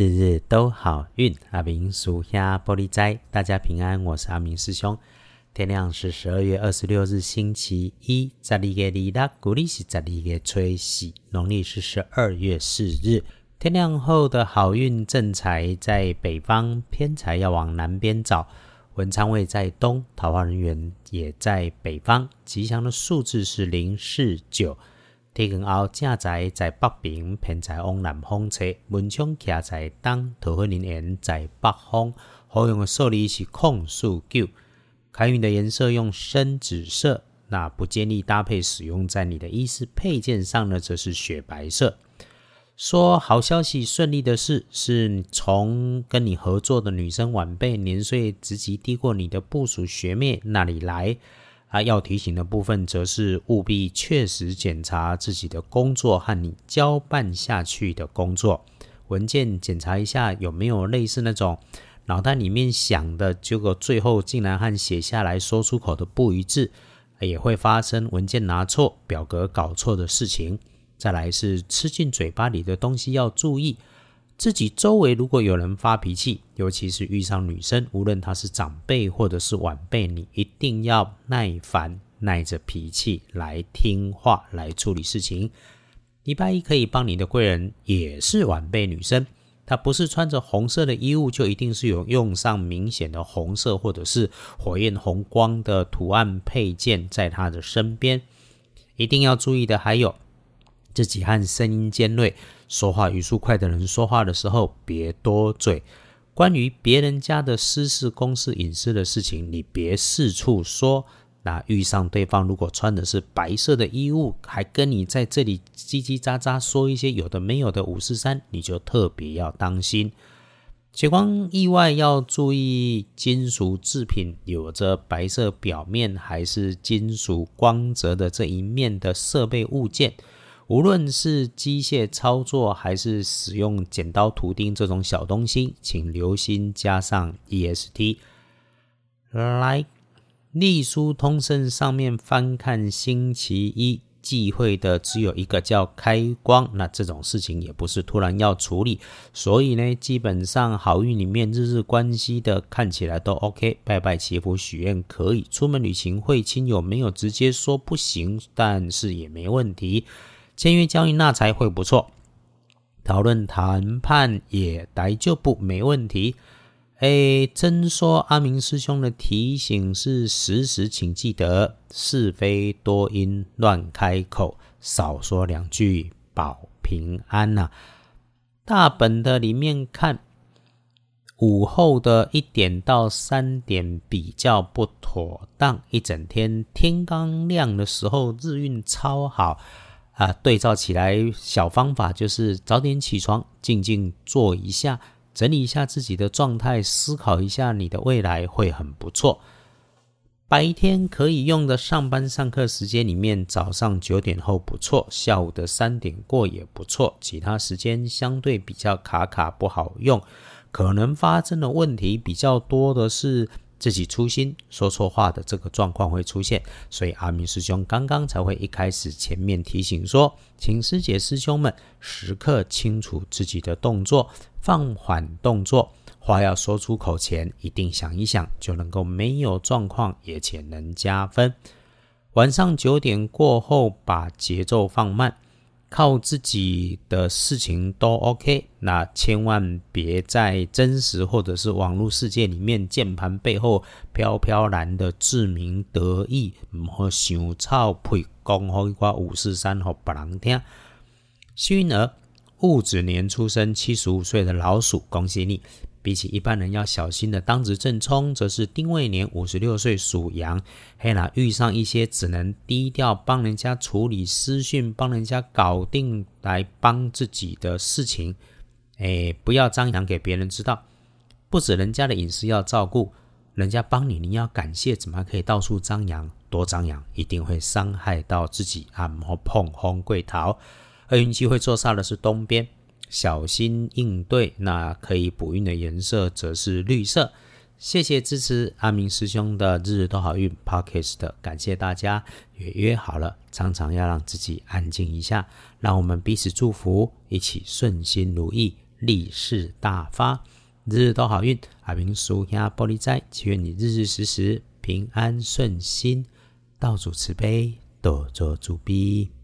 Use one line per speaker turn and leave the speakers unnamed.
日日都好运，阿明属下玻璃斋，大家平安。我是阿明师兄。天亮是十二月二十六日，星期一，十二月二六，古历是十二月初四，农历是十二月四日。天亮后的好运正财在北方，偏财要往南边找。文昌位在东，桃花人员也在北方。吉祥的数字是零四九。天光后，正在在北边，偏在往南方车，门窗徛在东，桃花人缘在北方。好用的数字是空数九。开运的颜色用深紫色，那不建议搭配使用在你的衣饰配件上呢，则是雪白色。说好消息，顺利的事是从跟你合作的女生晚辈，年岁职级低过你的部属学妹那里来。啊，要提醒的部分则是务必确实检查自己的工作和你交办下去的工作文件，检查一下有没有类似那种脑袋里面想的，结果最后竟然和写下来说出口的不一致，也会发生文件拿错、表格搞错的事情。再来是吃进嘴巴里的东西要注意。自己周围如果有人发脾气，尤其是遇上女生，无论她是长辈或者是晚辈，你一定要耐烦，耐着脾气来听话，来处理事情。礼拜一可以帮你的贵人也是晚辈女生，她不是穿着红色的衣物，就一定是有用上明显的红色或者是火焰红光的图案配件在她的身边。一定要注意的还有。自己和声音尖锐、说话语速快的人说话的时候，别多嘴。关于别人家的私事、公事、隐私的事情，你别四处说。那遇上对方如果穿的是白色的衣物，还跟你在这里叽叽喳喳说一些有的没有的五四三，你就特别要当心。结光意外要注意，金属制品有着白色表面还是金属光泽的这一面的设备物件。无论是机械操作还是使用剪刀、图钉这种小东西，请留心加上 EST。来，隶书通胜上面翻看星期一忌讳的只有一个叫开光，那这种事情也不是突然要处理，所以呢，基本上好运里面日日关系的看起来都 OK，拜拜祈福许愿可以，出门旅行会亲友没有直接说不行，但是也没问题。签约交易那才会不错，讨论谈判也来就不没问题。哎，真说阿明师兄的提醒是时时请记得是非多因乱开口，少说两句保平安呐。大本的里面看，午后的一点到三点比较不妥当，一整天天刚亮的时候日运超好。啊，对照起来，小方法就是早点起床，静静坐一下，整理一下自己的状态，思考一下你的未来会很不错。白天可以用的上班上课时间里面，早上九点后不错，下午的三点过也不错，其他时间相对比较卡卡不好用，可能发生的问题比较多的是。自己粗心说错话的这个状况会出现，所以阿明师兄刚刚才会一开始前面提醒说，请师姐师兄们时刻清楚自己的动作，放缓动作，话要说出口前一定想一想，就能够没有状况，也且能加分。晚上九点过后，把节奏放慢。靠自己的事情都 OK，那千万别在真实或者是网络世界里面键盘背后飘飘然的自鸣得意，唔好想操配讲好一挂五四三和别人听。幸运儿，戊子年出生，七十五岁的老鼠，恭喜你。比起一般人要小心的当值正冲，则是丁未年五十六岁属羊，嘿啦，遇上一些只能低调帮人家处理私讯、帮人家搞定来帮自己的事情，哎，不要张扬给别人知道。不止人家的隐私要照顾，人家帮你，你要感谢，怎么可以到处张扬？多张扬一定会伤害到自己啊！莫碰红贵桃，厄运机会坐煞的是东边。小心应对，那可以补运的颜色则是绿色。谢谢支持阿明师兄的日日都好运 Podcast，感谢大家。也约好了，常常要让自己安静一下，让我们彼此祝福，一起顺心如意，利市大发，日日都好运。阿明叔兄玻璃斋，祈愿你日日时时平安顺心，道主慈悲，多做主逼。